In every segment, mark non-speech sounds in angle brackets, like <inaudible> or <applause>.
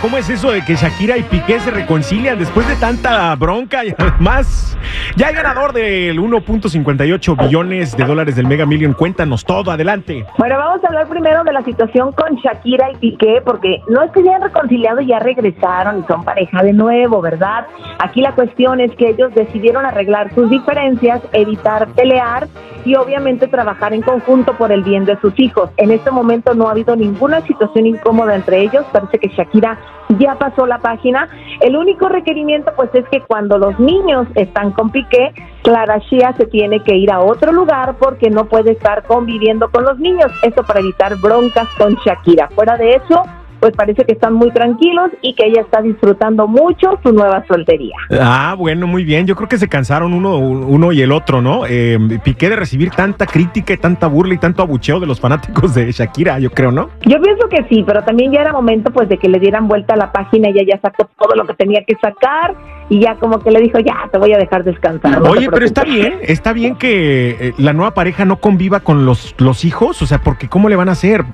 ¿cómo es eso de que Shakira y Piqué se reconcilian después de tanta bronca? Y además, ya hay ganador del 1.58 billones de dólares del Mega Million. Cuéntanos todo, adelante. Bueno, vamos a hablar primero de la situación con Shakira y Piqué, porque no es que ya han reconciliado y ya regresaron y son pareja de nuevo, ¿verdad? Aquí la cuestión es que ellos decidieron arreglar sus diferencias, evitar pelear y obviamente trabajar en conjunto por el bien de sus hijos. En este momento no ha habido ninguna situación incómoda entre ellos, parece que Shakira ya pasó la página. El único requerimiento pues es que cuando los niños están con Piqué, Clara Shia se tiene que ir a otro lugar porque no puede estar conviviendo con los niños. Esto para evitar broncas con Shakira. Fuera de eso, pues parece que están muy tranquilos y que ella está disfrutando mucho su nueva soltería. Ah, bueno, muy bien. Yo creo que se cansaron uno, uno y el otro, ¿no? Eh, Piqué de recibir tanta crítica y tanta burla y tanto abucheo de los fanáticos de Shakira, yo creo, ¿no? Yo pienso que sí, pero también ya era momento pues de que le dieran vuelta a la página y ella ya sacó todo lo que tenía que sacar y ya como que le dijo, ya, te voy a dejar descansar. Oye, pero está bien, está bien que eh, la nueva pareja no conviva con los, los hijos, o sea, porque ¿cómo le van a hacer?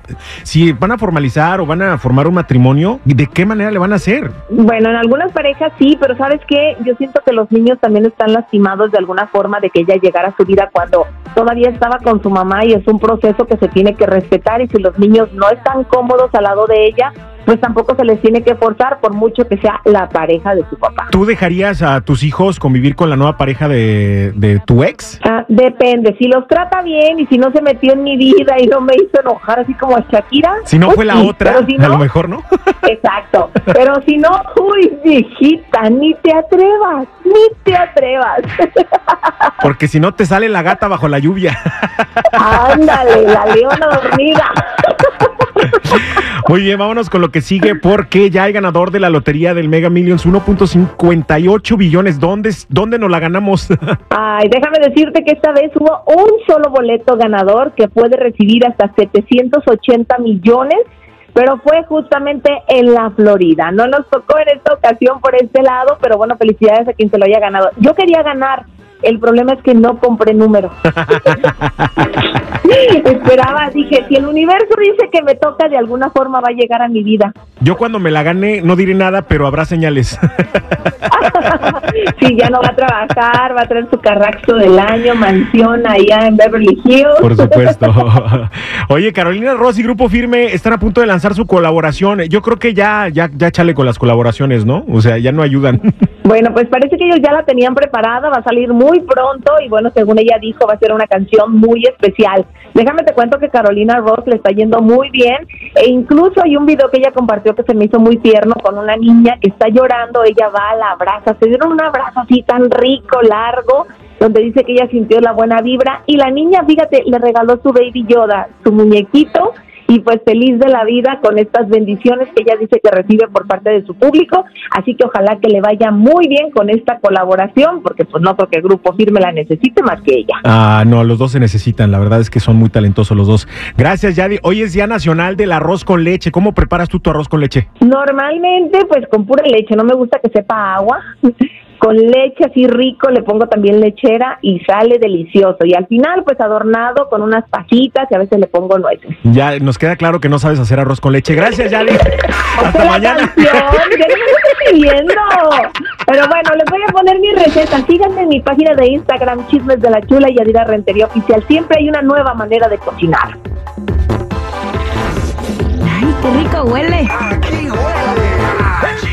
Si van a formalizar o van a formar un matrimonio, ¿de qué manera le van a hacer? Bueno, en algunas parejas sí, pero ¿sabes qué? Yo siento que los niños también están lastimados de alguna forma de que ella llegara a su vida cuando todavía estaba con su mamá y es un proceso que se tiene que respetar y si los niños no están cómodos al lado de ella, pues tampoco se les tiene que forzar por mucho que sea la pareja de su papá. ¿Tú dejarías a tus hijos convivir con la nueva pareja de, de tu ex? Ah, depende, si los trata bien y si no se metió en mi vida y no me hizo enojar así como a Shakira. Si no fue la otra, a lo mejor, ¿no? <laughs> Exacto, pero si no, uy, viejita, ni te atrevas, ni te atrevas. <laughs> Porque si no te sale la gata bajo la lluvia. <laughs> Ándale, la leona dormida. Muy bien, vámonos con lo que sigue porque ya hay ganador de la lotería del Mega Millions 1.58 billones. ¿Dónde, ¿Dónde nos la ganamos? <laughs> Ay, déjame decirte que esta vez hubo un solo boleto ganador que puede recibir hasta 780 millones, pero fue justamente en la Florida. No nos tocó en esta ocasión por este lado, pero bueno, felicidades a quien se lo haya ganado. Yo quería ganar. El problema es que no compré número. <laughs> Esperaba, dije, si el universo dice que me toca, de alguna forma va a llegar a mi vida. Yo cuando me la gane no diré nada, pero habrá señales. sí, ya no va a trabajar, va a traer su carraxo del año, mansión allá en Beverly Hills. Por supuesto. <laughs> Oye, Carolina Ross y Grupo Firme están a punto de lanzar su colaboración. Yo creo que ya, ya, ya chale con las colaboraciones, ¿no? O sea, ya no ayudan. Bueno, pues parece que ellos ya la tenían preparada, va a salir muy pronto y bueno, según ella dijo, va a ser una canción muy especial. Déjame te cuento que Carolina Ross le está yendo muy bien e incluso hay un video que ella compartió que se me hizo muy tierno con una niña que está llorando, ella va, la abraza, se dieron un abrazo así tan rico, largo, donde dice que ella sintió la buena vibra y la niña, fíjate, le regaló su baby Yoda, su muñequito y pues feliz de la vida con estas bendiciones que ella dice que recibe por parte de su público, así que ojalá que le vaya muy bien con esta colaboración, porque pues no creo que el grupo firme la necesite más que ella. Ah, no, los dos se necesitan. La verdad es que son muy talentosos los dos. Gracias, Yadi. Hoy es Día Nacional del Arroz con Leche. ¿Cómo preparas tú tu arroz con leche? Normalmente pues con pura leche, no me gusta que sepa agua. Con leche así rico, le pongo también lechera y sale delicioso. Y al final, pues adornado con unas pasitas y a veces le pongo nueces. Ya nos queda claro que no sabes hacer arroz con leche. Gracias, Yadi. <laughs> Hasta mañana. canción, ya no me estoy pidiendo. Pero bueno, les voy a poner mi receta. Síganme en mi página de Instagram, Chismes de la Chula y Adira Rentería Oficial. Siempre hay una nueva manera de cocinar. Ay, qué rico huele. Aquí huele